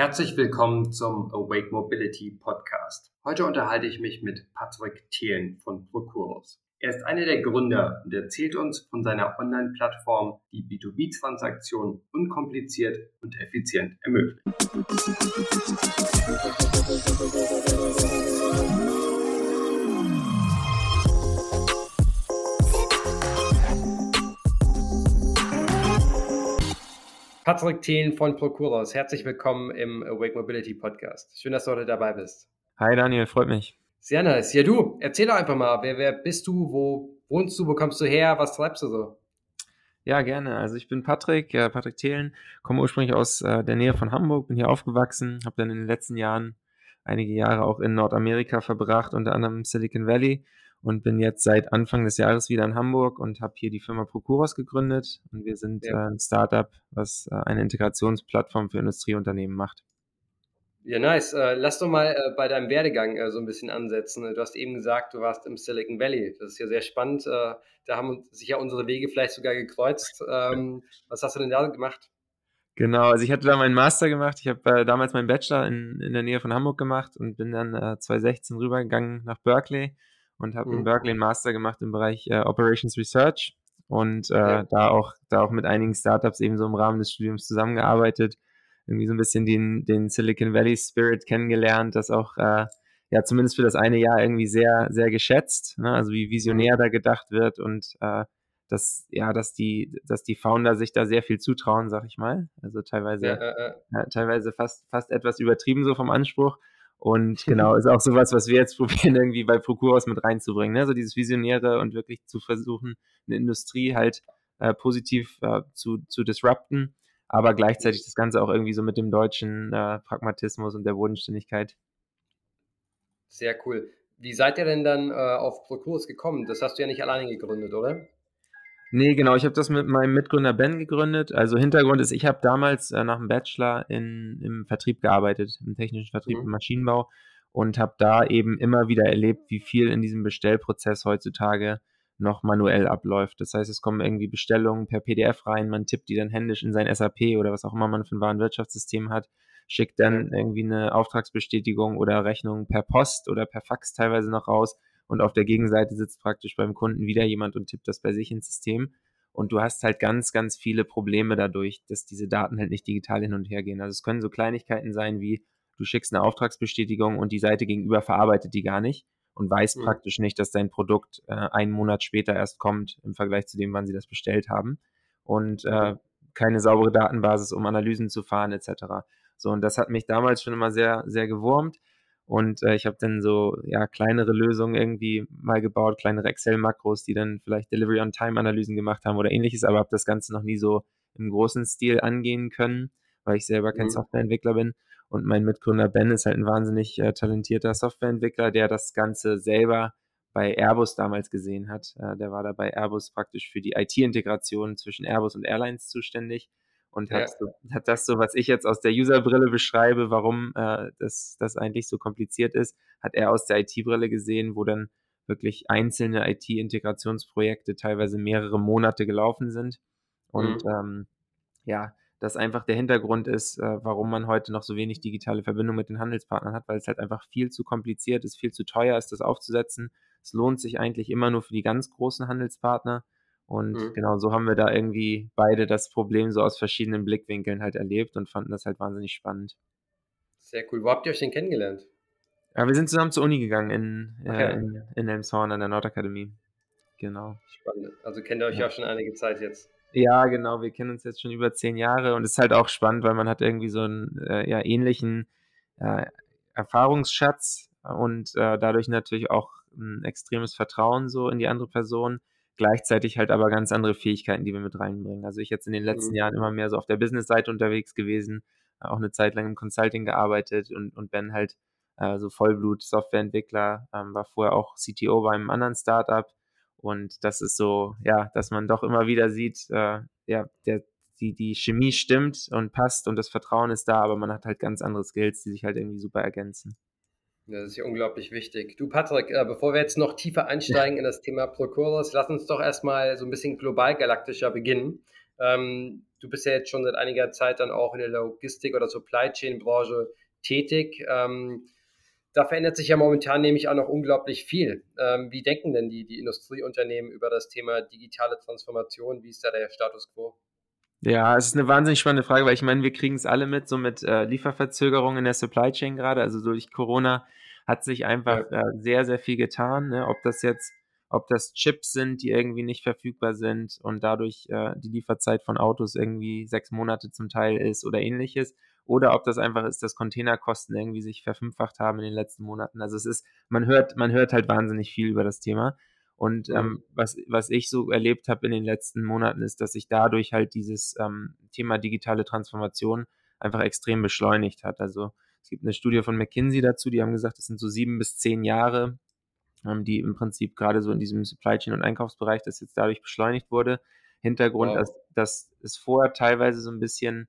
Herzlich willkommen zum Awake Mobility Podcast. Heute unterhalte ich mich mit Patrick Thelen von Procuros. Er ist einer der Gründer und erzählt uns von seiner Online-Plattform, die B2B-Transaktionen unkompliziert und effizient ermöglicht. Patrick Thelen von Procuros, herzlich willkommen im Awake Mobility Podcast. Schön, dass du heute dabei bist. Hi Daniel, freut mich. Sehr nice. Ja, du, erzähl doch einfach mal, wer, wer bist du, wo wohnst du, wo kommst du her, was treibst du so? Ja, gerne. Also ich bin Patrick, äh, Patrick Thelen, komme ursprünglich aus äh, der Nähe von Hamburg, bin hier aufgewachsen, habe dann in den letzten Jahren einige Jahre auch in Nordamerika verbracht, unter anderem Silicon Valley und bin jetzt seit Anfang des Jahres wieder in Hamburg und habe hier die Firma Procuros gegründet und wir sind ja. äh, ein Startup, was äh, eine Integrationsplattform für Industrieunternehmen macht. Ja, nice. Äh, lass doch mal äh, bei deinem Werdegang äh, so ein bisschen ansetzen. Du hast eben gesagt, du warst im Silicon Valley. Das ist ja sehr spannend. Äh, da haben sich ja unsere Wege vielleicht sogar gekreuzt. Ähm, was hast du denn da gemacht? Genau, also ich hatte da meinen Master gemacht. Ich habe damals meinen Bachelor in, in der Nähe von Hamburg gemacht und bin dann äh, 2016 rübergegangen nach Berkeley und habe mhm. in Berkeley einen Master gemacht im Bereich äh, Operations Research und äh, ja. da auch da auch mit einigen Startups eben so im Rahmen des Studiums zusammengearbeitet, irgendwie so ein bisschen den den Silicon Valley Spirit kennengelernt, das auch äh, ja zumindest für das eine Jahr irgendwie sehr sehr geschätzt, ne? also wie visionär da gedacht wird und äh, dass ja, dass die, dass die Founder sich da sehr viel zutrauen, sag ich mal. Also teilweise, ja, teilweise fast, fast etwas übertrieben so vom Anspruch. Und genau, ist auch sowas, was wir jetzt probieren, irgendwie bei Procuros mit reinzubringen. Ne? So dieses Visionäre und wirklich zu versuchen, eine Industrie halt äh, positiv äh, zu, zu disrupten, aber gleichzeitig das Ganze auch irgendwie so mit dem deutschen äh, Pragmatismus und der Bodenständigkeit. Sehr cool. Wie seid ihr denn dann äh, auf Procuros gekommen? Das hast du ja nicht alleine gegründet, oder? Nee, genau. Ich habe das mit meinem Mitgründer Ben gegründet. Also Hintergrund ist, ich habe damals äh, nach dem Bachelor in, im Vertrieb gearbeitet, im technischen Vertrieb, mhm. im Maschinenbau und habe da eben immer wieder erlebt, wie viel in diesem Bestellprozess heutzutage noch manuell abläuft. Das heißt, es kommen irgendwie Bestellungen per PDF rein, man tippt die dann händisch in sein SAP oder was auch immer man für ein Warenwirtschaftssystem hat, schickt dann irgendwie eine Auftragsbestätigung oder Rechnung per Post oder per Fax teilweise noch raus und auf der Gegenseite sitzt praktisch beim Kunden wieder jemand und tippt das bei sich ins System. Und du hast halt ganz, ganz viele Probleme dadurch, dass diese Daten halt nicht digital hin und her gehen. Also es können so Kleinigkeiten sein wie, du schickst eine Auftragsbestätigung und die Seite gegenüber verarbeitet die gar nicht und weiß mhm. praktisch nicht, dass dein Produkt äh, einen Monat später erst kommt im Vergleich zu dem, wann sie das bestellt haben. Und äh, keine saubere Datenbasis, um Analysen zu fahren, etc. So, und das hat mich damals schon immer sehr, sehr gewurmt. Und äh, ich habe dann so ja kleinere Lösungen irgendwie mal gebaut, kleinere Excel-Makros, die dann vielleicht Delivery-on-Time-Analysen gemacht haben oder ähnliches, aber habe das Ganze noch nie so im großen Stil angehen können, weil ich selber kein mhm. Softwareentwickler bin. Und mein Mitgründer Ben ist halt ein wahnsinnig äh, talentierter Softwareentwickler, der das Ganze selber bei Airbus damals gesehen hat. Äh, der war da bei Airbus praktisch für die IT-Integration zwischen Airbus und Airlines zuständig und hat, ja. so, hat das so, was ich jetzt aus der User-Brille beschreibe, warum äh, das, das eigentlich so kompliziert ist, hat er aus der IT-Brille gesehen, wo dann wirklich einzelne IT-Integrationsprojekte teilweise mehrere Monate gelaufen sind. Und mhm. ähm, ja, das einfach der Hintergrund ist, äh, warum man heute noch so wenig digitale Verbindung mit den Handelspartnern hat, weil es halt einfach viel zu kompliziert ist, viel zu teuer ist, das aufzusetzen. Es lohnt sich eigentlich immer nur für die ganz großen Handelspartner. Und mhm. genau so haben wir da irgendwie beide das Problem so aus verschiedenen Blickwinkeln halt erlebt und fanden das halt wahnsinnig spannend. Sehr cool. Wo habt ihr euch denn kennengelernt? Ja, wir sind zusammen zur Uni gegangen in, okay. äh, in, in Elmshorn an der Nordakademie. Genau. Spannend. Also kennt ihr euch ja. auch schon einige Zeit jetzt. Ja, genau. Wir kennen uns jetzt schon über zehn Jahre und es ist halt auch spannend, weil man hat irgendwie so einen äh, ja, ähnlichen äh, Erfahrungsschatz und äh, dadurch natürlich auch ein extremes Vertrauen so in die andere Person gleichzeitig halt aber ganz andere Fähigkeiten, die wir mit reinbringen. Also ich jetzt in den letzten mhm. Jahren immer mehr so auf der Business-Seite unterwegs gewesen, auch eine Zeit lang im Consulting gearbeitet und, und Ben halt äh, so Vollblut-Softwareentwickler, ähm, war vorher auch CTO bei einem anderen Startup und das ist so, ja, dass man doch immer wieder sieht, äh, ja, der, die, die Chemie stimmt und passt und das Vertrauen ist da, aber man hat halt ganz andere Skills, die sich halt irgendwie super ergänzen. Das ist ja unglaublich wichtig. Du, Patrick, äh, bevor wir jetzt noch tiefer einsteigen in das Thema Procuros, lass uns doch erstmal so ein bisschen global galaktischer beginnen. Ähm, du bist ja jetzt schon seit einiger Zeit dann auch in der Logistik- oder Supply Chain-Branche tätig. Ähm, da verändert sich ja momentan nämlich auch noch unglaublich viel. Ähm, wie denken denn die, die Industrieunternehmen über das Thema digitale Transformation? Wie ist da der Status quo? Ja, es ist eine wahnsinnig spannende Frage, weil ich meine, wir kriegen es alle mit, so mit äh, Lieferverzögerungen in der Supply Chain gerade. Also durch Corona hat sich einfach äh, sehr, sehr viel getan. Ne? Ob das jetzt, ob das Chips sind, die irgendwie nicht verfügbar sind und dadurch äh, die Lieferzeit von Autos irgendwie sechs Monate zum Teil ist oder ähnliches oder ob das einfach ist, dass Containerkosten irgendwie sich verfünffacht haben in den letzten Monaten. Also es ist, man hört, man hört halt wahnsinnig viel über das Thema. Und ähm, was, was ich so erlebt habe in den letzten Monaten, ist, dass sich dadurch halt dieses ähm, Thema digitale Transformation einfach extrem beschleunigt hat. Also es gibt eine Studie von McKinsey dazu, die haben gesagt, es sind so sieben bis zehn Jahre, ähm, die im Prinzip gerade so in diesem Supply Chain und Einkaufsbereich, das jetzt dadurch beschleunigt wurde. Hintergrund, wow. dass, dass es vorher teilweise so ein bisschen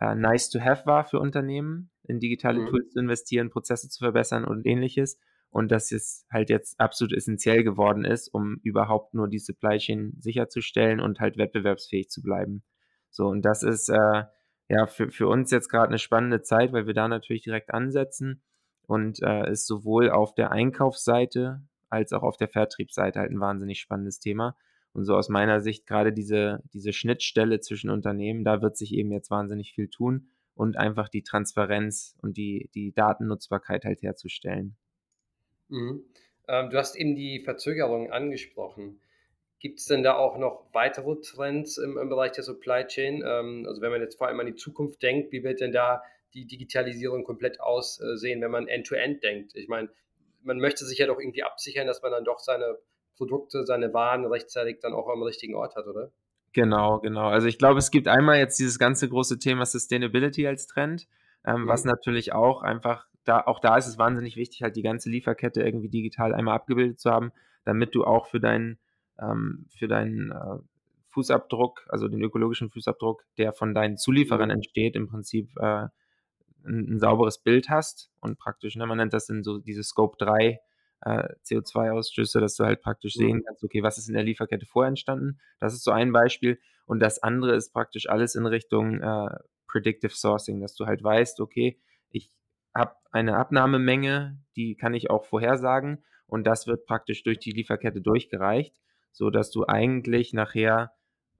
äh, nice to have war für Unternehmen, in digitale mhm. Tools zu investieren, Prozesse zu verbessern und ähnliches. Und dass es halt jetzt absolut essentiell geworden ist, um überhaupt nur die Supply Chain sicherzustellen und halt wettbewerbsfähig zu bleiben. So, und das ist äh, ja für, für uns jetzt gerade eine spannende Zeit, weil wir da natürlich direkt ansetzen und äh, ist sowohl auf der Einkaufsseite als auch auf der Vertriebsseite halt ein wahnsinnig spannendes Thema. Und so aus meiner Sicht gerade diese, diese Schnittstelle zwischen Unternehmen, da wird sich eben jetzt wahnsinnig viel tun und einfach die Transparenz und die, die Datennutzbarkeit halt herzustellen. Mhm. Ähm, du hast eben die Verzögerung angesprochen. Gibt es denn da auch noch weitere Trends im, im Bereich der Supply Chain? Ähm, also wenn man jetzt vor allem an die Zukunft denkt, wie wird denn da die Digitalisierung komplett aussehen, wenn man End-to-End -End denkt? Ich meine, man möchte sich ja doch irgendwie absichern, dass man dann doch seine Produkte, seine Waren rechtzeitig dann auch am richtigen Ort hat, oder? Genau, genau. Also ich glaube, es gibt einmal jetzt dieses ganze große Thema Sustainability als Trend, ähm, mhm. was natürlich auch einfach, da, auch da ist es wahnsinnig wichtig, halt die ganze Lieferkette irgendwie digital einmal abgebildet zu haben, damit du auch für deinen, ähm, für deinen äh, Fußabdruck, also den ökologischen Fußabdruck, der von deinen Zulieferern mhm. entsteht, im Prinzip äh, ein, ein, sauberes Bild hast und praktisch, ne, man nennt das dann so diese Scope 3 äh, CO2-Ausstöße, dass du halt praktisch mhm. sehen kannst, okay, was ist in der Lieferkette vorher entstanden. Das ist so ein Beispiel. Und das andere ist praktisch alles in Richtung äh, Predictive Sourcing, dass du halt weißt, okay, ich habe eine Abnahmemenge, die kann ich auch vorhersagen und das wird praktisch durch die Lieferkette durchgereicht, so dass du eigentlich nachher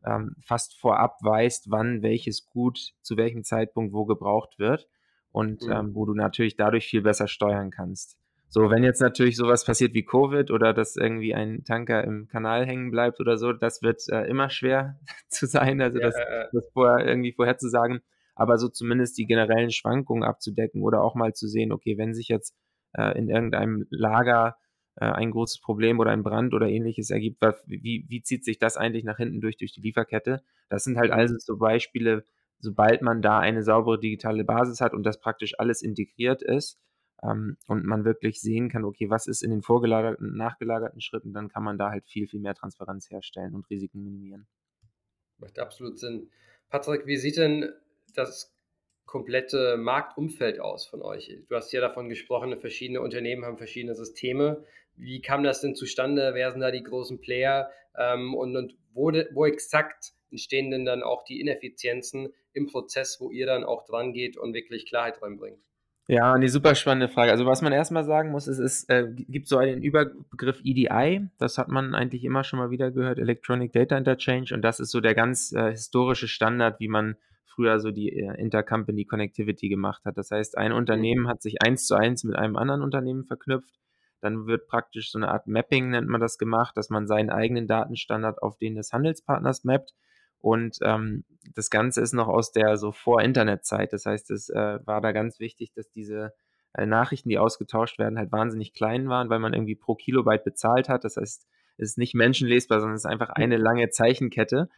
ähm, fast vorab weißt, wann welches Gut zu welchem Zeitpunkt wo gebraucht wird und mhm. ähm, wo du natürlich dadurch viel besser steuern kannst. So, wenn jetzt natürlich sowas passiert wie Covid oder dass irgendwie ein Tanker im Kanal hängen bleibt oder so, das wird äh, immer schwer zu sein, also ja, das, das vorher irgendwie vorherzusagen. Aber so zumindest die generellen Schwankungen abzudecken oder auch mal zu sehen, okay, wenn sich jetzt äh, in irgendeinem Lager äh, ein großes Problem oder ein Brand oder ähnliches ergibt, wie, wie zieht sich das eigentlich nach hinten durch, durch die Lieferkette? Das sind halt also so Beispiele, sobald man da eine saubere digitale Basis hat und das praktisch alles integriert ist, ähm, und man wirklich sehen kann, okay, was ist in den vorgelagerten, nachgelagerten Schritten, dann kann man da halt viel, viel mehr Transparenz herstellen und Risiken minimieren. Macht absolut Sinn. Patrick, wie sieht denn das komplette Marktumfeld aus von euch? Du hast ja davon gesprochen, verschiedene Unternehmen haben verschiedene Systeme. Wie kam das denn zustande? Wer sind da die großen Player? Ähm, und, und wo, wo exakt entstehen denn dann auch die Ineffizienzen im Prozess, wo ihr dann auch dran geht und wirklich Klarheit reinbringt? Ja, eine super spannende Frage. Also was man erstmal sagen muss, ist, es äh, gibt so einen Überbegriff EDI, das hat man eigentlich immer schon mal wieder gehört, Electronic Data Interchange, und das ist so der ganz äh, historische Standard, wie man früher so die äh, Intercompany Connectivity gemacht hat. Das heißt, ein Unternehmen mhm. hat sich eins zu eins mit einem anderen Unternehmen verknüpft, dann wird praktisch so eine Art Mapping, nennt man das, gemacht, dass man seinen eigenen Datenstandard auf den des Handelspartners mappt und ähm, das Ganze ist noch aus der so Vor-Internet-Zeit. Das heißt, es äh, war da ganz wichtig, dass diese äh, Nachrichten, die ausgetauscht werden, halt wahnsinnig klein waren, weil man irgendwie pro Kilobyte bezahlt hat. Das heißt, es ist nicht menschenlesbar, sondern es ist einfach eine lange Zeichenkette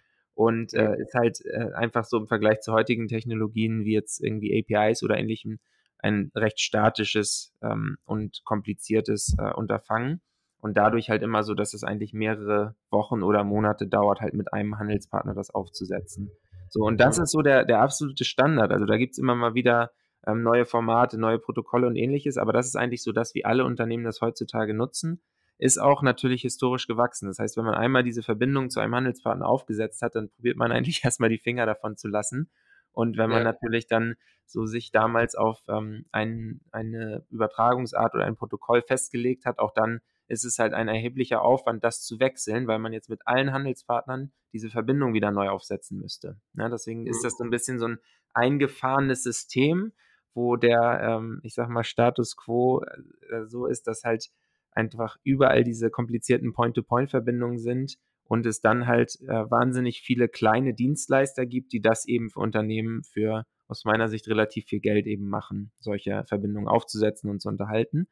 und äh, ist halt äh, einfach so im Vergleich zu heutigen Technologien wie jetzt irgendwie APIs oder ähnlichem ein recht statisches ähm, und kompliziertes äh, Unterfangen und dadurch halt immer so, dass es eigentlich mehrere Wochen oder Monate dauert, halt mit einem Handelspartner das aufzusetzen. So, und das ist so der, der absolute Standard. Also da gibt's immer mal wieder ähm, neue Formate, neue Protokolle und ähnliches, aber das ist eigentlich so das, wie alle Unternehmen das heutzutage nutzen. Ist auch natürlich historisch gewachsen. Das heißt, wenn man einmal diese Verbindung zu einem Handelspartner aufgesetzt hat, dann probiert man eigentlich erstmal die Finger davon zu lassen. Und wenn man ja. natürlich dann so sich damals auf ähm, ein, eine Übertragungsart oder ein Protokoll festgelegt hat, auch dann ist es halt ein erheblicher Aufwand, das zu wechseln, weil man jetzt mit allen Handelspartnern diese Verbindung wieder neu aufsetzen müsste. Ja, deswegen ist das so ein bisschen so ein eingefahrenes System, wo der, ähm, ich sag mal, Status quo äh, so ist, dass halt einfach überall diese komplizierten Point-to-Point-Verbindungen sind und es dann halt äh, wahnsinnig viele kleine Dienstleister gibt, die das eben für Unternehmen für aus meiner Sicht relativ viel Geld eben machen, solche Verbindungen aufzusetzen und zu unterhalten.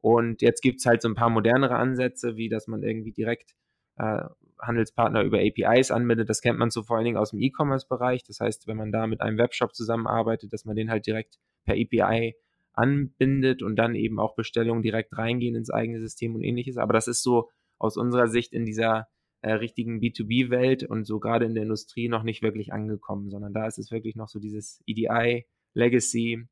Und jetzt gibt es halt so ein paar modernere Ansätze, wie dass man irgendwie direkt äh, Handelspartner über APIs anbindet. Das kennt man so vor allen Dingen aus dem E-Commerce-Bereich. Das heißt, wenn man da mit einem Webshop zusammenarbeitet, dass man den halt direkt per API anbindet und dann eben auch Bestellungen direkt reingehen ins eigene System und ähnliches. Aber das ist so aus unserer Sicht in dieser äh, richtigen B2B-Welt und so gerade in der Industrie noch nicht wirklich angekommen, sondern da ist es wirklich noch so dieses EDI, Legacy,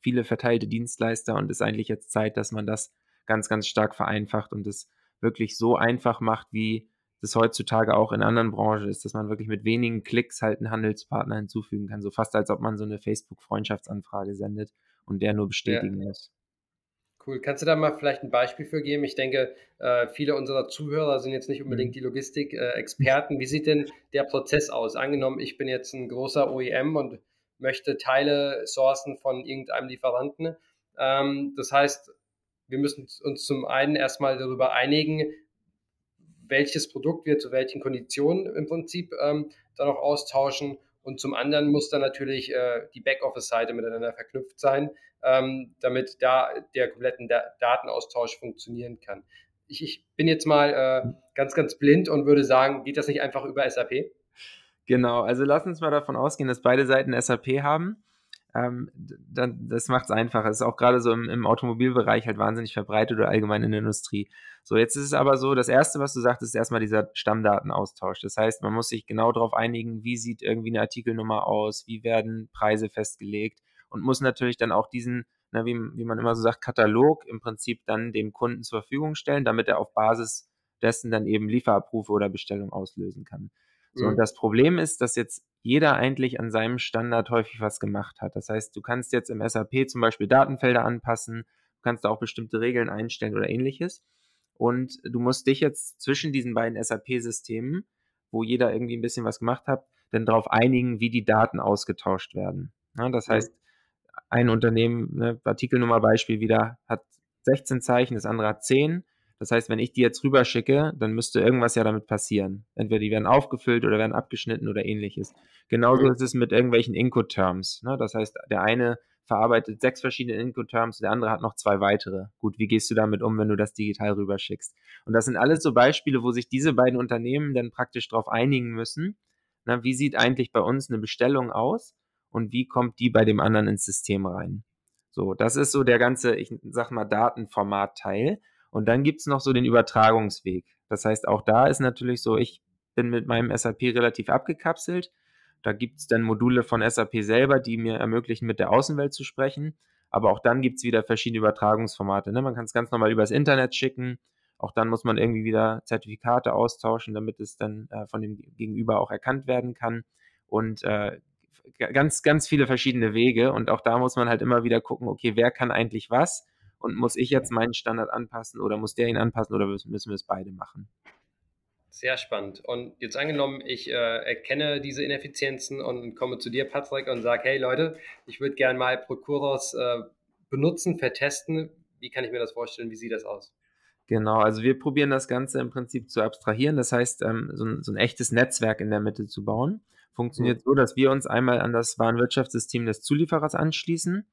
viele verteilte Dienstleister und ist eigentlich jetzt Zeit, dass man das ganz, ganz stark vereinfacht und es wirklich so einfach macht, wie das heutzutage auch in anderen Branchen ist, dass man wirklich mit wenigen Klicks halt einen Handelspartner hinzufügen kann. So fast als ob man so eine Facebook-Freundschaftsanfrage sendet und der nur bestätigen ja. Cool. Kannst du da mal vielleicht ein Beispiel für geben? Ich denke, äh, viele unserer Zuhörer sind jetzt nicht unbedingt mhm. die Logistik-Experten. Wie sieht denn der Prozess aus? Angenommen, ich bin jetzt ein großer OEM und möchte Teile sourcen von irgendeinem Lieferanten. Ähm, das heißt, wir müssen uns zum einen erstmal darüber einigen, welches Produkt wir zu welchen Konditionen im Prinzip ähm, dann auch austauschen. Und zum anderen muss dann natürlich äh, die Backoffice-Seite miteinander verknüpft sein, ähm, damit da der kompletten da Datenaustausch funktionieren kann. Ich, ich bin jetzt mal äh, ganz, ganz blind und würde sagen, geht das nicht einfach über SAP? Genau, also lass uns mal davon ausgehen, dass beide Seiten SAP haben. Ähm, dann, das macht es einfacher. Das ist auch gerade so im, im, Automobilbereich halt wahnsinnig verbreitet oder allgemein in der Industrie. So, jetzt ist es aber so, das Erste, was du sagst, ist erstmal dieser Stammdatenaustausch. Das heißt, man muss sich genau darauf einigen, wie sieht irgendwie eine Artikelnummer aus, wie werden Preise festgelegt und muss natürlich dann auch diesen, na, wie, wie man immer so sagt, Katalog im Prinzip dann dem Kunden zur Verfügung stellen, damit er auf Basis dessen dann eben Lieferabrufe oder Bestellungen auslösen kann. So, mhm. und das Problem ist, dass jetzt jeder eigentlich an seinem Standard häufig was gemacht hat. Das heißt, du kannst jetzt im SAP zum Beispiel Datenfelder anpassen, du kannst da auch bestimmte Regeln einstellen oder ähnliches. Und du musst dich jetzt zwischen diesen beiden SAP-Systemen, wo jeder irgendwie ein bisschen was gemacht hat, dann darauf einigen, wie die Daten ausgetauscht werden. Ja, das heißt, ein Unternehmen, ne, Artikelnummer Beispiel wieder, hat 16 Zeichen, das andere hat 10 das heißt, wenn ich die jetzt rüberschicke, dann müsste irgendwas ja damit passieren. Entweder die werden aufgefüllt oder werden abgeschnitten oder ähnliches. Genauso mhm. ist es mit irgendwelchen Incoterms. Ne? Das heißt, der eine verarbeitet sechs verschiedene Incoterms, der andere hat noch zwei weitere. Gut, wie gehst du damit um, wenn du das digital rüberschickst? Und das sind alles so Beispiele, wo sich diese beiden Unternehmen dann praktisch darauf einigen müssen. Na, wie sieht eigentlich bei uns eine Bestellung aus und wie kommt die bei dem anderen ins System rein? So, das ist so der ganze, ich sag mal, Datenformat-Teil. Und dann gibt es noch so den Übertragungsweg. Das heißt, auch da ist natürlich so, ich bin mit meinem SAP relativ abgekapselt. Da gibt es dann Module von SAP selber, die mir ermöglichen, mit der Außenwelt zu sprechen. Aber auch dann gibt es wieder verschiedene Übertragungsformate. Ne? Man kann es ganz normal übers Internet schicken. Auch dann muss man irgendwie wieder Zertifikate austauschen, damit es dann äh, von dem Gegenüber auch erkannt werden kann. Und äh, ganz, ganz viele verschiedene Wege. Und auch da muss man halt immer wieder gucken, okay, wer kann eigentlich was? Und muss ich jetzt meinen Standard anpassen oder muss der ihn anpassen oder müssen wir es beide machen? Sehr spannend. Und jetzt angenommen, ich äh, erkenne diese Ineffizienzen und komme zu dir, Patrick, und sage, hey Leute, ich würde gerne mal Procuros äh, benutzen, vertesten. Wie kann ich mir das vorstellen? Wie sieht das aus? Genau, also wir probieren das Ganze im Prinzip zu abstrahieren. Das heißt, ähm, so, ein, so, ein, echtes Netzwerk in der Mitte zu bauen. Funktioniert mhm. so, dass wir uns einmal an das Warenwirtschaftssystem des Zulieferers anschließen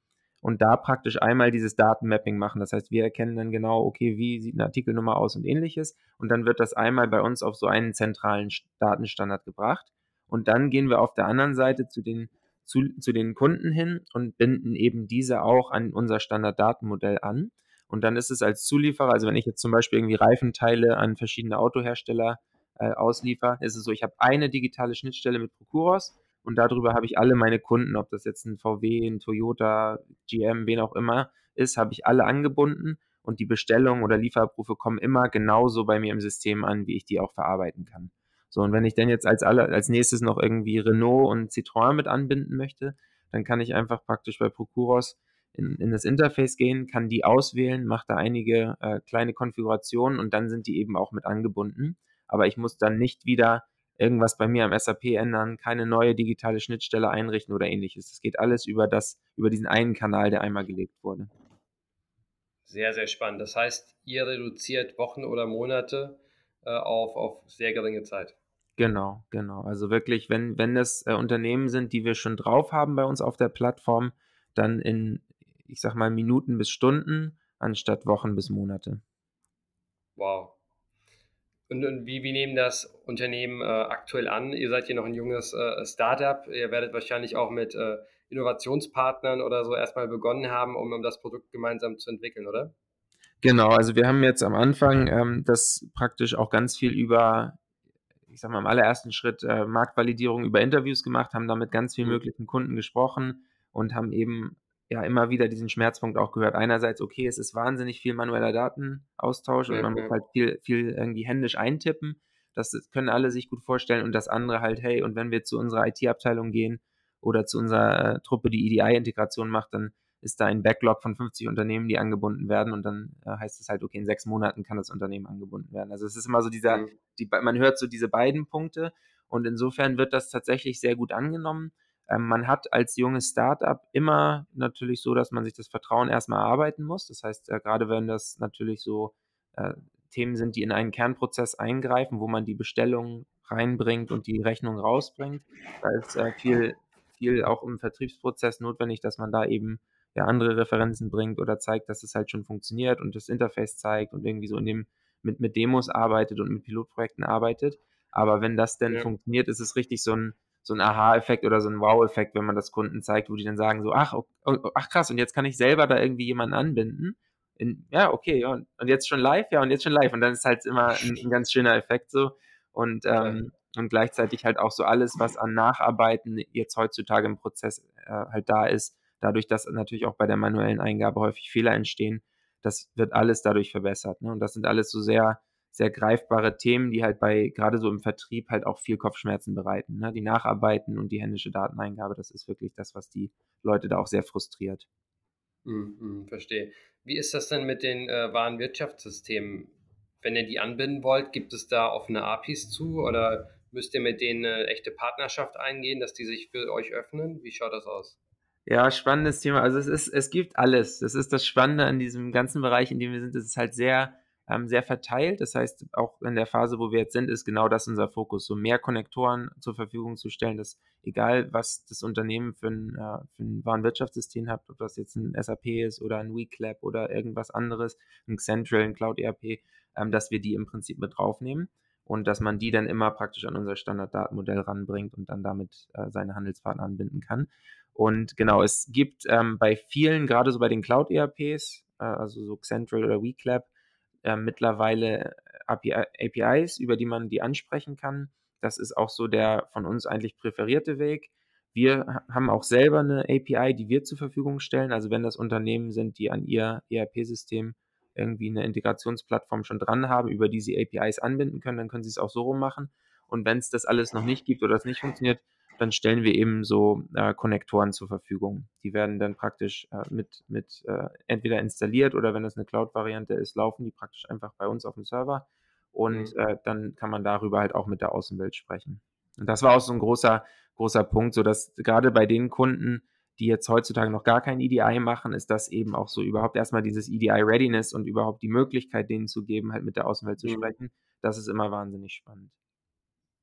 und da praktisch einmal dieses Datenmapping machen. Das heißt, wir erkennen dann genau, okay, wie sieht eine Artikelnummer aus und ähnliches. Und dann wird das einmal bei uns auf so einen zentralen Datenstandard gebracht. Und dann gehen wir auf der anderen Seite zu den, zu, zu den Kunden hin und binden eben diese auch an unser Standarddatenmodell an. Und dann ist es als Zulieferer, also wenn ich jetzt zum Beispiel irgendwie Reifenteile an verschiedene Autohersteller äh, ausliefer, ist es so, ich habe eine digitale Schnittstelle mit Procuros und darüber habe ich alle meine Kunden, ob das jetzt ein VW, ein Toyota, GM, wen auch immer ist, habe ich alle angebunden und die Bestellungen oder Lieferabrufe kommen immer genauso bei mir im System an, wie ich die auch verarbeiten kann. So, und wenn ich dann jetzt als, alle, als nächstes noch irgendwie Renault und Citroën mit anbinden möchte, dann kann ich einfach praktisch bei Procuros in, in das Interface gehen, kann die auswählen, mache da einige äh, kleine Konfigurationen und dann sind die eben auch mit angebunden. Aber ich muss dann nicht wieder irgendwas bei mir am SAP ändern, keine neue digitale Schnittstelle einrichten oder ähnliches. Es geht alles über das, über diesen einen Kanal, der einmal gelegt wurde. Sehr, sehr spannend. Das heißt, ihr reduziert Wochen oder Monate äh, auf, auf sehr geringe Zeit. Genau, genau. Also wirklich, wenn, wenn das äh, Unternehmen sind, die wir schon drauf haben bei uns auf der Plattform, dann in, ich sag mal, Minuten bis Stunden, anstatt Wochen bis Monate. Wow. Und, und wie, wie nehmen das Unternehmen äh, aktuell an? Ihr seid hier noch ein junges äh, Startup. Ihr werdet wahrscheinlich auch mit äh, Innovationspartnern oder so erstmal begonnen haben, um, um das Produkt gemeinsam zu entwickeln, oder? Genau, also wir haben jetzt am Anfang ähm, das praktisch auch ganz viel über ich sag mal, im allerersten Schritt äh, Marktvalidierung über Interviews gemacht, haben da mit ganz vielen mhm. möglichen Kunden gesprochen und haben eben ja immer wieder diesen Schmerzpunkt auch gehört. Einerseits, okay, es ist wahnsinnig viel manueller Datenaustausch und man muss halt viel, viel irgendwie händisch eintippen. Das können alle sich gut vorstellen. Und das andere halt, hey, und wenn wir zu unserer IT-Abteilung gehen oder zu unserer äh, Truppe, die EDI-Integration macht, dann ist da ein Backlog von 50 Unternehmen, die angebunden werden und dann äh, heißt es halt, okay, in sechs Monaten kann das Unternehmen angebunden werden. Also es ist immer so dieser, die, man hört so diese beiden Punkte und insofern wird das tatsächlich sehr gut angenommen. Ähm, man hat als junges Startup immer natürlich so, dass man sich das Vertrauen erstmal erarbeiten muss. Das heißt, äh, gerade wenn das natürlich so äh, Themen sind, die in einen Kernprozess eingreifen, wo man die Bestellung reinbringt und die Rechnung rausbringt, da ist äh, viel, viel auch im Vertriebsprozess notwendig, dass man da eben ja, andere Referenzen bringt oder zeigt, dass es halt schon funktioniert und das Interface zeigt und irgendwie so in dem mit, mit Demos arbeitet und mit Pilotprojekten arbeitet. Aber wenn das denn ja. funktioniert, ist es richtig so ein, so ein Aha-Effekt oder so ein Wow-Effekt, wenn man das Kunden zeigt, wo die dann sagen so, ach, oh, ach krass, und jetzt kann ich selber da irgendwie jemanden anbinden. In, ja, okay, ja, und jetzt schon live, ja, und jetzt schon live. Und dann ist halt immer ein, ein ganz schöner Effekt so. Und, ähm, und gleichzeitig halt auch so alles, was an Nacharbeiten jetzt heutzutage im Prozess äh, halt da ist, dadurch, dass natürlich auch bei der manuellen Eingabe häufig Fehler entstehen, das wird alles dadurch verbessert. Ne? Und das sind alles so sehr, sehr greifbare Themen, die halt bei, gerade so im Vertrieb halt auch viel Kopfschmerzen bereiten. Ne? Die Nacharbeiten und die händische Dateneingabe, das ist wirklich das, was die Leute da auch sehr frustriert. Mhm, verstehe. Wie ist das denn mit den äh, Warenwirtschaftssystemen? Wenn ihr die anbinden wollt, gibt es da offene APIs zu oder müsst ihr mit denen eine echte Partnerschaft eingehen, dass die sich für euch öffnen? Wie schaut das aus? Ja, spannendes Thema. Also es ist, es gibt alles. Das ist das Spannende an diesem ganzen Bereich, in dem wir sind. Es ist halt sehr, ähm, sehr verteilt. Das heißt, auch in der Phase, wo wir jetzt sind, ist genau das unser Fokus, so mehr Konnektoren zur Verfügung zu stellen, dass egal, was das Unternehmen für ein, äh, für ein Warenwirtschaftssystem hat, ob das jetzt ein SAP ist oder ein WeClap oder irgendwas anderes, ein Central, ein Cloud ERP, ähm, dass wir die im Prinzip mit draufnehmen und dass man die dann immer praktisch an unser Standarddatenmodell ranbringt und dann damit äh, seine Handelspartner anbinden kann. Und genau, es gibt ähm, bei vielen, gerade so bei den Cloud-ERPs, äh, also so Central oder WeClap, äh, mittlerweile API, APIs, über die man die ansprechen kann. Das ist auch so der von uns eigentlich präferierte Weg. Wir haben auch selber eine API, die wir zur Verfügung stellen. Also wenn das Unternehmen sind, die an ihr ERP-System irgendwie eine Integrationsplattform schon dran haben, über die sie APIs anbinden können, dann können sie es auch so rum machen. Und wenn es das alles noch nicht gibt oder das nicht funktioniert, dann stellen wir eben so äh, Konnektoren zur Verfügung. Die werden dann praktisch äh, mit, mit äh, entweder installiert oder wenn es eine Cloud-Variante ist, laufen die praktisch einfach bei uns auf dem Server und mhm. Äh, dann kann man darüber halt auch mit der Außenwelt sprechen. Und das war auch so ein großer, großer Punkt, so dass gerade bei den Kunden, die jetzt heutzutage noch gar kein EDI machen, ist das eben auch so überhaupt erstmal dieses EDI-Readiness und überhaupt die Möglichkeit, denen zu geben, halt mit der Außenwelt zu mhm. sprechen. Das ist immer wahnsinnig spannend.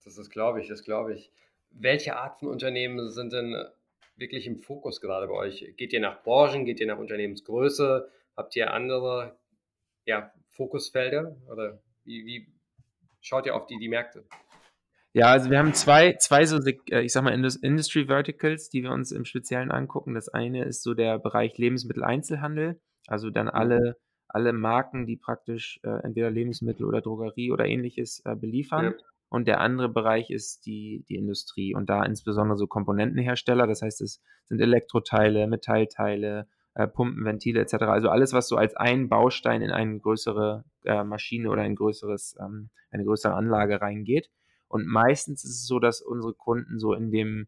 Das ist, glaube ich, das glaube ich welche Art von Unternehmen sind denn wirklich im Fokus gerade bei euch? Geht ihr nach Branchen, geht ihr nach Unternehmensgröße? Habt ihr andere ja, Fokusfelder oder wie, wie schaut ihr auf die, die Märkte? Ja, also wir haben zwei, zwei so, äh, ich sag mal, Industry Verticals, die wir uns im Speziellen angucken. Das eine ist so der Bereich Lebensmitteleinzelhandel, also dann mhm. alle, alle Marken, die praktisch äh, entweder Lebensmittel oder Drogerie oder ähnliches äh, beliefern. Ja. Und der andere Bereich ist die, die Industrie und da insbesondere so Komponentenhersteller. Das heißt, es sind Elektroteile, Metallteile, äh, Pumpen, Ventile etc. Also alles, was so als ein Baustein in eine größere äh, Maschine oder ein größeres, ähm, eine größere Anlage reingeht. Und meistens ist es so, dass unsere Kunden so in dem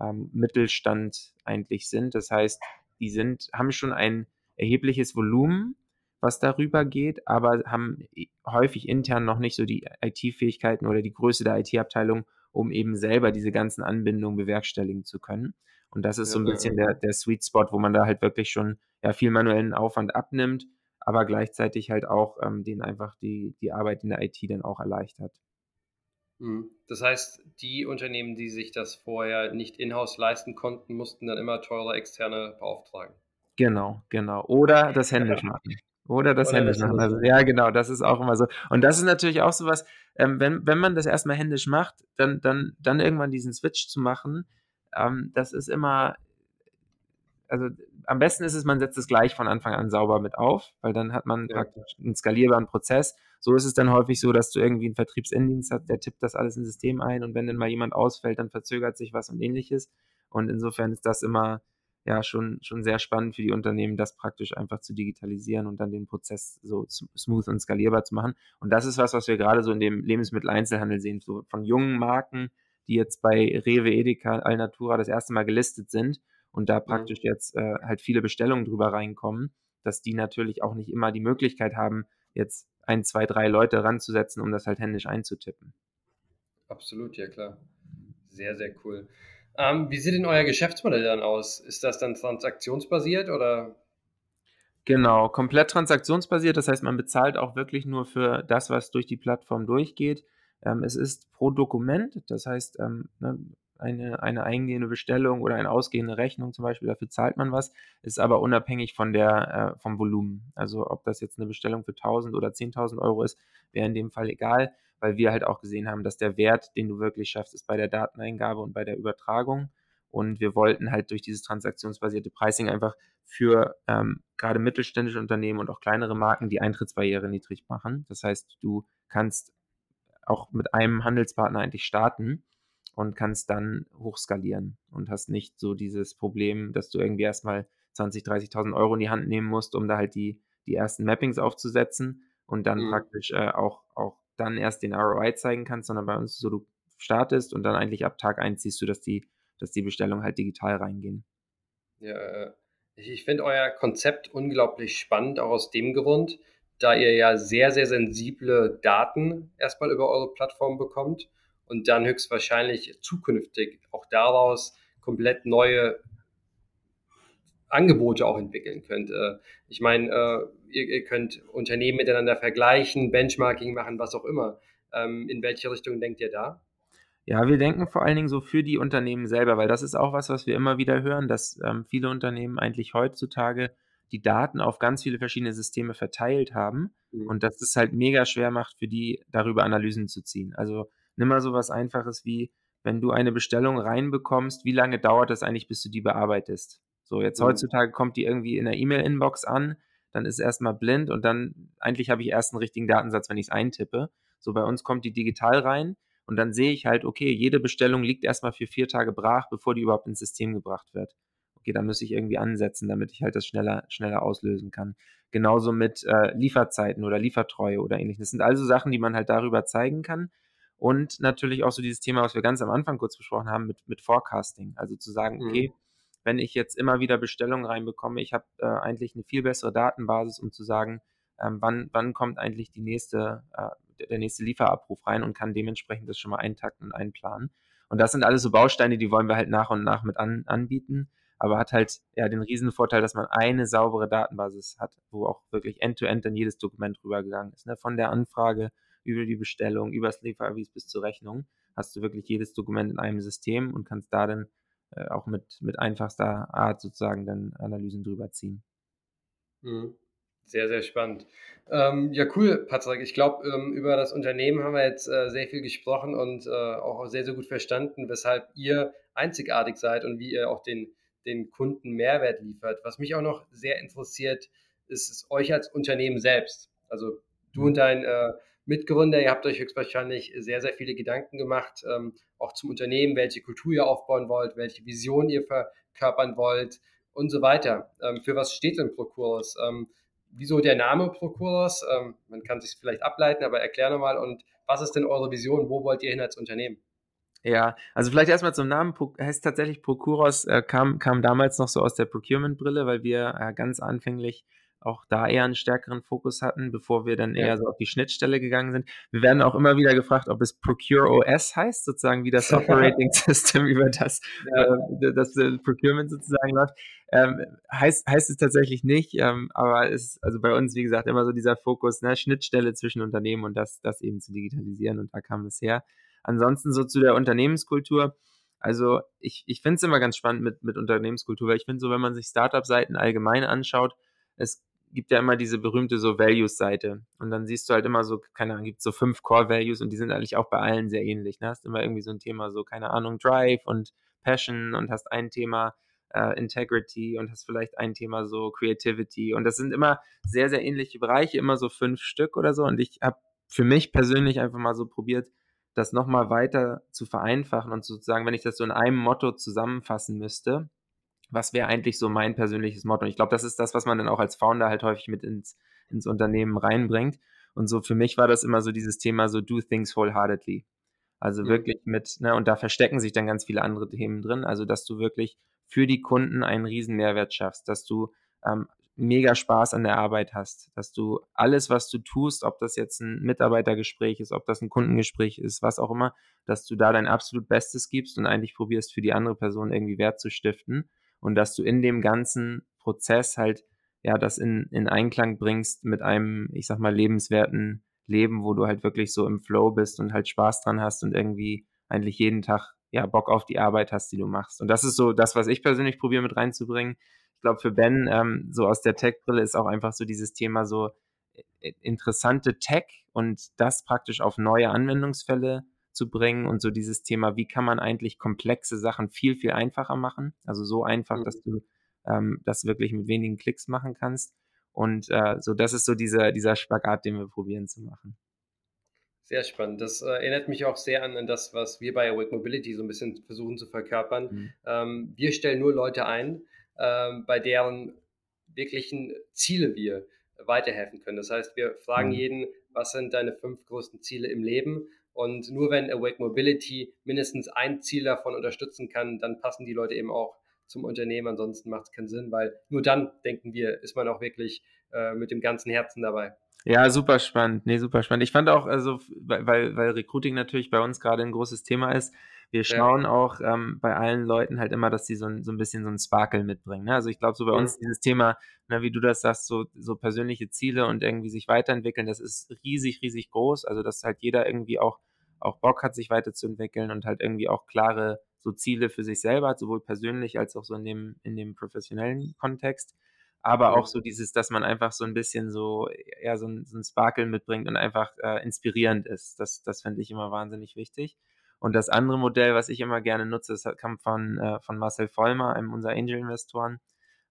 ähm, Mittelstand eigentlich sind. Das heißt, die sind, haben schon ein erhebliches Volumen, was darüber geht, aber haben häufig intern noch nicht so die IT-Fähigkeiten oder die Größe der IT-Abteilung, um eben selber diese ganzen Anbindungen bewerkstelligen zu können. Und das ist so ein bisschen der, der Sweet Spot, wo man da halt wirklich schon ja, viel manuellen Aufwand abnimmt, aber gleichzeitig halt auch ähm, den einfach die, die Arbeit in der IT dann auch erleichtert. Hm. Das heißt, die Unternehmen, die sich das vorher nicht in-house leisten konnten, mussten dann immer teure externe beauftragen. Genau, genau. Oder das händisch machen. Oder das händisch machen. Also, ja, genau, das ist auch immer so. Und das ist natürlich auch so was, ähm, wenn, wenn man das erstmal händisch macht, dann, dann, dann irgendwann diesen Switch zu machen, ähm, das ist immer, also am besten ist es, man setzt es gleich von Anfang an sauber mit auf, weil dann hat man ja. praktisch einen skalierbaren Prozess. So ist es dann häufig so, dass du irgendwie einen Vertriebsindienst hast, der tippt das alles ins System ein und wenn dann mal jemand ausfällt, dann verzögert sich was und ähnliches. Und insofern ist das immer ja schon, schon sehr spannend für die Unternehmen, das praktisch einfach zu digitalisieren und dann den Prozess so smooth und skalierbar zu machen. Und das ist was, was wir gerade so in dem Lebensmitteleinzelhandel sehen, so von jungen Marken, die jetzt bei Rewe, Edeka, Alnatura das erste Mal gelistet sind und da praktisch jetzt äh, halt viele Bestellungen drüber reinkommen, dass die natürlich auch nicht immer die Möglichkeit haben, jetzt ein, zwei, drei Leute ranzusetzen, um das halt händisch einzutippen. Absolut, ja klar. Sehr, sehr cool. Ähm, wie sieht denn euer Geschäftsmodell dann aus? Ist das dann transaktionsbasiert oder? Genau, komplett transaktionsbasiert. Das heißt, man bezahlt auch wirklich nur für das, was durch die Plattform durchgeht. Ähm, es ist pro Dokument, das heißt, ähm, ne, eine, eine eingehende Bestellung oder eine ausgehende Rechnung zum Beispiel, dafür zahlt man was, ist aber unabhängig von der, äh, vom Volumen. Also ob das jetzt eine Bestellung für 1000 oder 10.000 Euro ist, wäre in dem Fall egal, weil wir halt auch gesehen haben, dass der Wert, den du wirklich schaffst, ist bei der Dateneingabe und bei der Übertragung. Und wir wollten halt durch dieses transaktionsbasierte Pricing einfach für ähm, gerade mittelständische Unternehmen und auch kleinere Marken die Eintrittsbarriere niedrig machen. Das heißt, du kannst auch mit einem Handelspartner eigentlich starten und kannst dann hochskalieren und hast nicht so dieses Problem, dass du irgendwie erstmal 20, 30.000 Euro in die Hand nehmen musst, um da halt die, die ersten Mappings aufzusetzen und dann mhm. praktisch äh, auch, auch dann erst den ROI zeigen kannst, sondern bei uns so, du startest und dann eigentlich ab Tag 1 siehst du, dass die, dass die Bestellungen halt digital reingehen. Ja, äh, ich, ich finde euer Konzept unglaublich spannend, auch aus dem Grund, da ihr ja sehr, sehr sensible Daten erstmal über eure Plattform bekommt und dann höchstwahrscheinlich zukünftig auch daraus komplett neue Angebote auch entwickeln könnt. Äh, ich meine, äh, ihr, könnt Unternehmen miteinander vergleichen, Benchmarking machen, was auch immer. Ähm, in welche Richtung denkt ihr da? Ja, wir denken vor allen Dingen so für die Unternehmen selber, weil das ist auch was, was wir immer wieder hören, dass ähm, viele Unternehmen eigentlich heutzutage die Daten auf ganz viele verschiedene Systeme verteilt haben mhm. und dass es halt mega schwer macht, für die darüber Analysen zu ziehen. Also nimm mal so was Einfaches wie, wenn du eine Bestellung reinbekommst, wie lange dauert das eigentlich, bis du die bearbeitest? So, jetzt mhm. heutzutage kommt die irgendwie in der E-Mail-Inbox an, dann ist erstmal blind und dann eigentlich habe ich erst einen richtigen Datensatz, wenn ich es eintippe. So, bei uns kommt die digital rein und dann sehe ich halt, okay, jede Bestellung liegt erstmal für vier Tage brach, bevor die überhaupt ins System gebracht wird. Okay, da muss ich irgendwie ansetzen, damit ich halt das schneller, schneller auslösen kann. Genauso mit äh, Lieferzeiten oder Liefertreue oder ähnliches. Das sind also Sachen, die man halt darüber zeigen kann. Und natürlich auch so dieses Thema, was wir ganz am Anfang kurz besprochen haben, mit, mit Forecasting. Also zu sagen, okay, mhm. Wenn ich jetzt immer wieder Bestellungen reinbekomme, ich habe äh, eigentlich eine viel bessere Datenbasis, um zu sagen, ähm, wann, wann kommt eigentlich die nächste, äh, der nächste Lieferabruf rein und kann dementsprechend das schon mal eintakten und einplanen. Und das sind alles so Bausteine, die wollen wir halt nach und nach mit an, anbieten, aber hat halt ja den riesen Vorteil, dass man eine saubere Datenbasis hat, wo auch wirklich end-to-end -end in jedes Dokument rübergegangen ist. Ne? Von der Anfrage über die Bestellung, über das Lieferavis bis zur Rechnung, hast du wirklich jedes Dokument in einem System und kannst da dann äh, auch mit, mit einfachster Art sozusagen dann Analysen drüber ziehen. Mhm. Sehr, sehr spannend. Ähm, ja, cool, Patrick. Ich glaube, ähm, über das Unternehmen haben wir jetzt äh, sehr viel gesprochen und äh, auch sehr, sehr gut verstanden, weshalb ihr einzigartig seid und wie ihr auch den, den Kunden Mehrwert liefert. Was mich auch noch sehr interessiert, ist, ist euch als Unternehmen selbst. Also du und dein äh, Mitgründer. Ihr habt euch höchstwahrscheinlich sehr, sehr viele Gedanken gemacht, ähm, auch zum Unternehmen, welche Kultur ihr aufbauen wollt, welche Vision ihr verkörpern wollt. und so weiter. Ähm, für was steht denn Procuros? Ähm, wieso der Name Procuros? Ähm, man kann sich vielleicht ableiten, aber erklär nochmal und was ist denn eure Vision? Wo wollt ihr hin als Unternehmen? Ja, also vielleicht erstmal zum Namen, heißt tatsächlich Procuros, äh, kam, kam damals noch so aus der Procurement-Brille, weil wir äh, ganz anfänglich auch da eher einen stärkeren Fokus hatten, bevor wir dann eher ja. so auf die Schnittstelle gegangen sind. Wir werden auch immer wieder gefragt, ob es Procure OS heißt, sozusagen wie das Operating System über das, ja. äh, das äh, Procurement sozusagen läuft. Ähm, heißt, heißt es tatsächlich nicht, ähm, aber es ist also bei uns, wie gesagt, immer so dieser Fokus, ne, Schnittstelle zwischen Unternehmen und das, das eben zu digitalisieren und da kam das her. Ansonsten so zu der Unternehmenskultur. Also ich, ich finde es immer ganz spannend mit, mit Unternehmenskultur, weil ich finde so, wenn man sich Startup-Seiten allgemein anschaut, es gibt ja immer diese berühmte so Values-Seite. Und dann siehst du halt immer so, keine Ahnung, gibt so fünf Core-Values und die sind eigentlich auch bei allen sehr ähnlich. Ne? Hast immer irgendwie so ein Thema, so, keine Ahnung, Drive und Passion und hast ein Thema äh, Integrity und hast vielleicht ein Thema so Creativity. Und das sind immer sehr, sehr ähnliche Bereiche, immer so fünf Stück oder so. Und ich habe für mich persönlich einfach mal so probiert, das nochmal weiter zu vereinfachen und sozusagen, wenn ich das so in einem Motto zusammenfassen müsste, was wäre eigentlich so mein persönliches Motto? Und ich glaube, das ist das, was man dann auch als Founder halt häufig mit ins, ins Unternehmen reinbringt. Und so für mich war das immer so dieses Thema so do things wholeheartedly. Also wirklich mit, ne, und da verstecken sich dann ganz viele andere Themen drin. Also, dass du wirklich für die Kunden einen riesen Mehrwert schaffst, dass du ähm, mega Spaß an der Arbeit hast, dass du alles, was du tust, ob das jetzt ein Mitarbeitergespräch ist, ob das ein Kundengespräch ist, was auch immer, dass du da dein absolut Bestes gibst und eigentlich probierst, für die andere Person irgendwie Wert zu stiften und dass du in dem ganzen Prozess halt ja das in, in Einklang bringst mit einem, ich sag mal, lebenswerten Leben, wo du halt wirklich so im Flow bist und halt Spaß dran hast und irgendwie eigentlich jeden Tag ja Bock auf die Arbeit hast, die du machst. Und das ist so das, was ich persönlich probiere mit reinzubringen. Ich glaube, für Ben, ähm, so aus der Tech-Brille ist auch einfach so dieses Thema so äh, interessante Tech und das praktisch auf neue Anwendungsfälle zu bringen und so dieses Thema, wie kann man eigentlich komplexe Sachen viel, viel einfacher machen. Also so einfach, mhm. dass du ähm, das wirklich mit wenigen Klicks machen kannst. Und äh, so, das ist so dieser, dieser Spagat, den wir probieren zu machen. Sehr spannend. Das äh, erinnert mich auch sehr an, an, das, was wir bei Awake Mobility so ein bisschen versuchen zu verkörpern. Mhm. Ähm, wir stellen nur Leute ein, ähm, bei deren wirklichen Ziele wir weiterhelfen können. Das heißt, wir fragen mhm. jeden, was sind deine fünf größten Ziele im Leben und nur wenn Awake Mobility mindestens ein Ziel davon unterstützen kann, dann passen die Leute eben auch zum Unternehmen. Ansonsten macht es keinen Sinn, weil nur dann, denken wir, ist man auch wirklich äh, mit dem ganzen Herzen dabei. Ja, super spannend. Nee, super spannend. Ich fand auch, also, weil, weil Recruiting natürlich bei uns gerade ein großes Thema ist, wir schauen ja. auch ähm, bei allen Leuten halt immer, dass sie so ein, so ein bisschen so ein Sparkle mitbringen. Ne? Also ich glaube, so bei ja. uns dieses Thema, na, wie du das sagst, so, so persönliche Ziele und irgendwie sich weiterentwickeln, das ist riesig, riesig groß. Also dass halt jeder irgendwie auch, auch Bock hat, sich weiterzuentwickeln und halt irgendwie auch klare so Ziele für sich selber hat, sowohl persönlich als auch so in dem, in dem professionellen Kontext aber auch so dieses, dass man einfach so ein bisschen so, ja, so ein, so ein Sparkle mitbringt und einfach äh, inspirierend ist. Das, das finde ich immer wahnsinnig wichtig. Und das andere Modell, was ich immer gerne nutze, das kam von, äh, von Marcel Vollmer, einem unserer Angel-Investoren.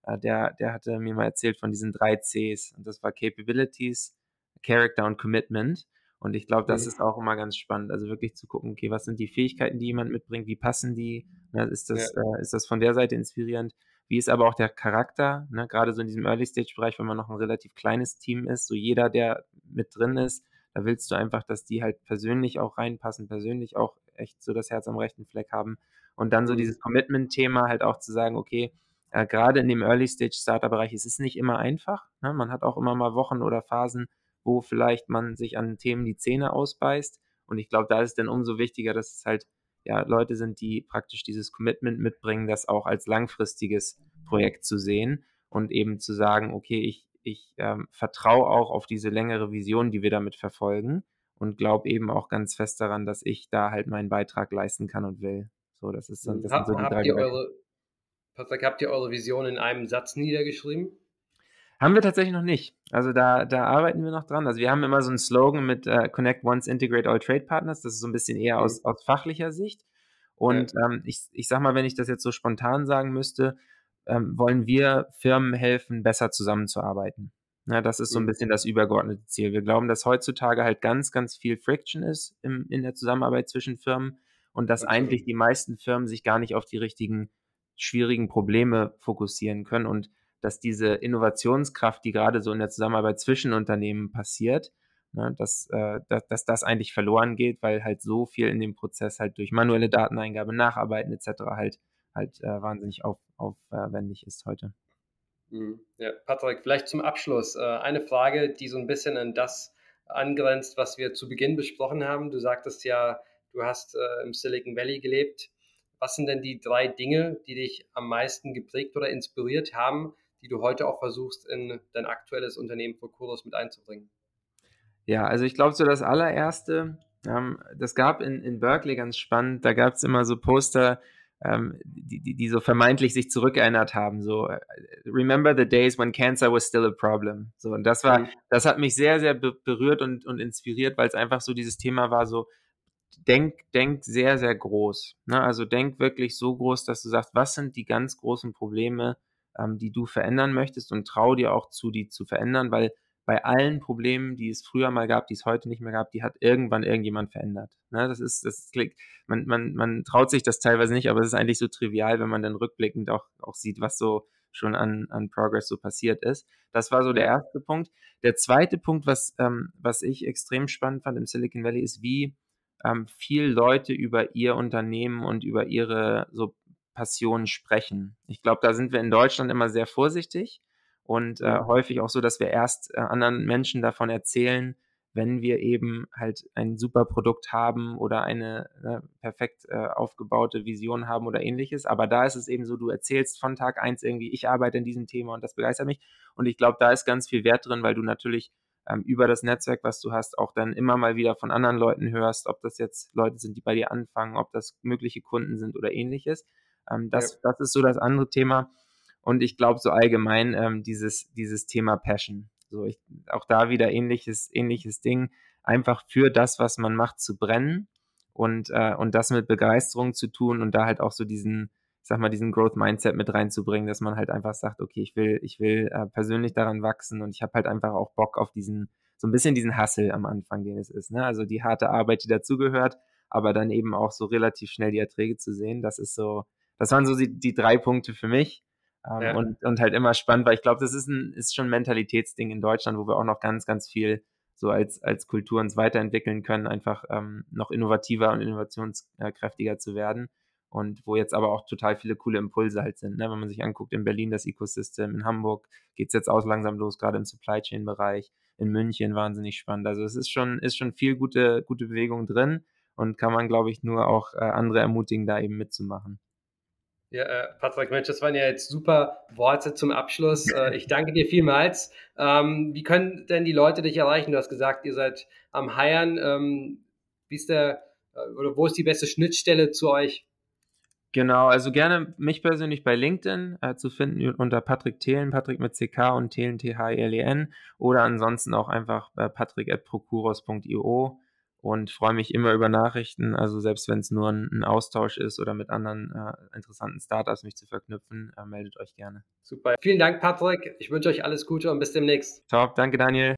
Äh, der, der hatte mir mal erzählt von diesen drei Cs. Und das war Capabilities, Character und Commitment. Und ich glaube, das mhm. ist auch immer ganz spannend. Also wirklich zu gucken, okay, was sind die Fähigkeiten, die jemand mitbringt, wie passen die? Ne, ist, das, ja. äh, ist das von der Seite inspirierend? Wie ist aber auch der Charakter? Ne? Gerade so in diesem Early-Stage-Bereich, wenn man noch ein relativ kleines Team ist, so jeder, der mit drin ist, da willst du einfach, dass die halt persönlich auch reinpassen, persönlich auch echt so das Herz am rechten Fleck haben. Und dann so mhm. dieses Commitment-Thema halt auch zu sagen, okay, äh, gerade in dem Early-Stage-Starter-Bereich ist es nicht immer einfach. Ne? Man hat auch immer mal Wochen oder Phasen, wo vielleicht man sich an Themen die Zähne ausbeißt. Und ich glaube, da ist es dann umso wichtiger, dass es halt ja Leute sind, die praktisch dieses Commitment mitbringen, das auch als langfristiges Projekt zu sehen und eben zu sagen, okay, ich, ich ähm, vertraue auch auf diese längere Vision, die wir damit verfolgen und glaube eben auch ganz fest daran, dass ich da halt meinen Beitrag leisten kann und will. So, das ist dann, das Hab, sind so die habt drei ihr eure, Patrick, habt ihr eure Vision in einem Satz niedergeschrieben? Haben wir tatsächlich noch nicht. Also da, da arbeiten wir noch dran. Also wir haben immer so einen Slogan mit uh, Connect Once, Integrate All Trade Partners. Das ist so ein bisschen eher aus, mhm. aus fachlicher Sicht. Und ja. ähm, ich, ich sag mal, wenn ich das jetzt so spontan sagen müsste, ähm, wollen wir Firmen helfen, besser zusammenzuarbeiten. Ja, das ist so ein mhm. bisschen das übergeordnete Ziel. Wir glauben, dass heutzutage halt ganz, ganz viel Friction ist im, in der Zusammenarbeit zwischen Firmen und dass eigentlich die meisten Firmen sich gar nicht auf die richtigen schwierigen Probleme fokussieren können und dass diese Innovationskraft, die gerade so in der Zusammenarbeit zwischen Unternehmen passiert, ne, dass, äh, dass, dass das eigentlich verloren geht, weil halt so viel in dem Prozess halt durch manuelle Dateneingabe, Nacharbeiten etc. halt halt äh, wahnsinnig auf, aufwendig ist heute. Mhm. Ja, Patrick, vielleicht zum Abschluss äh, eine Frage, die so ein bisschen an das angrenzt, was wir zu Beginn besprochen haben. Du sagtest ja, du hast äh, im Silicon Valley gelebt. Was sind denn die drei Dinge, die dich am meisten geprägt oder inspiriert haben, die du heute auch versuchst, in dein aktuelles Unternehmen Procuros mit einzubringen? Ja, also ich glaube so das allererste, ähm, das gab in, in Berkeley ganz spannend, da gab es immer so Poster, ähm, die, die, die so vermeintlich sich zurückerinnert haben. So, äh, remember the days when cancer was still a problem. So, und das war, mhm. das hat mich sehr, sehr berührt und, und inspiriert, weil es einfach so dieses Thema war, so, denk, denk sehr, sehr groß. Ne? Also denk wirklich so groß, dass du sagst, was sind die ganz großen Probleme, ähm, die du verändern möchtest und trau dir auch zu, die zu verändern, weil bei allen Problemen, die es früher mal gab, die es heute nicht mehr gab, die hat irgendwann irgendjemand verändert. Ne, das ist, das klingt, man, man, man traut sich das teilweise nicht, aber es ist eigentlich so trivial, wenn man dann rückblickend auch, auch sieht, was so schon an, an Progress so passiert ist. Das war so der erste Punkt. Der zweite Punkt, was, ähm, was ich extrem spannend fand im Silicon Valley, ist, wie ähm, viel Leute über ihr Unternehmen und über ihre so Passionen sprechen. Ich glaube, da sind wir in Deutschland immer sehr vorsichtig und äh, häufig auch so, dass wir erst äh, anderen Menschen davon erzählen, wenn wir eben halt ein super Produkt haben oder eine äh, perfekt äh, aufgebaute Vision haben oder ähnliches. Aber da ist es eben so, du erzählst von Tag eins irgendwie, ich arbeite in diesem Thema und das begeistert mich. Und ich glaube, da ist ganz viel Wert drin, weil du natürlich ähm, über das Netzwerk, was du hast, auch dann immer mal wieder von anderen Leuten hörst, ob das jetzt Leute sind, die bei dir anfangen, ob das mögliche Kunden sind oder ähnliches. Ähm, das, ja. das ist so das andere Thema. Und ich glaube so allgemein ähm, dieses, dieses Thema Passion. So, ich, auch da wieder ähnliches, ähnliches Ding. Einfach für das, was man macht, zu brennen und, äh, und das mit Begeisterung zu tun und da halt auch so diesen, ich sag mal, diesen Growth Mindset mit reinzubringen, dass man halt einfach sagt, okay, ich will, ich will äh, persönlich daran wachsen und ich habe halt einfach auch Bock auf diesen, so ein bisschen diesen Hustle am Anfang, den es ist. Ne? Also die harte Arbeit, die dazugehört, aber dann eben auch so relativ schnell die Erträge zu sehen. Das ist so, das waren so die, die drei Punkte für mich. Ähm, ja. und, und halt immer spannend, weil ich glaube, das ist, ein, ist schon ein Mentalitätsding in Deutschland, wo wir auch noch ganz, ganz viel so als, als Kultur uns weiterentwickeln können, einfach ähm, noch innovativer und innovationskräftiger zu werden. Und wo jetzt aber auch total viele coole Impulse halt sind. Ne? Wenn man sich anguckt, in Berlin das Ecosystem, in Hamburg geht es jetzt auch langsam los, gerade im Supply Chain-Bereich, in München wahnsinnig spannend. Also es ist schon, ist schon viel gute, gute Bewegung drin und kann man, glaube ich, nur auch äh, andere ermutigen, da eben mitzumachen. Ja, äh, Patrick, Mensch, das waren ja jetzt super Worte zum Abschluss. Äh, ich danke dir vielmals. Ähm, wie können denn die Leute dich erreichen? Du hast gesagt, ihr seid am Heiern. Ähm, wie ist der, äh, oder wo ist die beste Schnittstelle zu euch? Genau, also gerne mich persönlich bei LinkedIn äh, zu finden unter Patrick Thelen, Patrick mit CK und Thelen T-H-L-E-N oder ansonsten auch einfach äh, patrick.procuros.io und freue mich immer über Nachrichten. Also selbst wenn es nur ein, ein, Austausch ist oder mit anderen äh, interessanten Startups mich zu verknüpfen, äh, meldet euch gerne. Super. Vielen Dank, Patrick. Ich wünsche euch alles Gute und bis demnächst. Top, danke Daniel.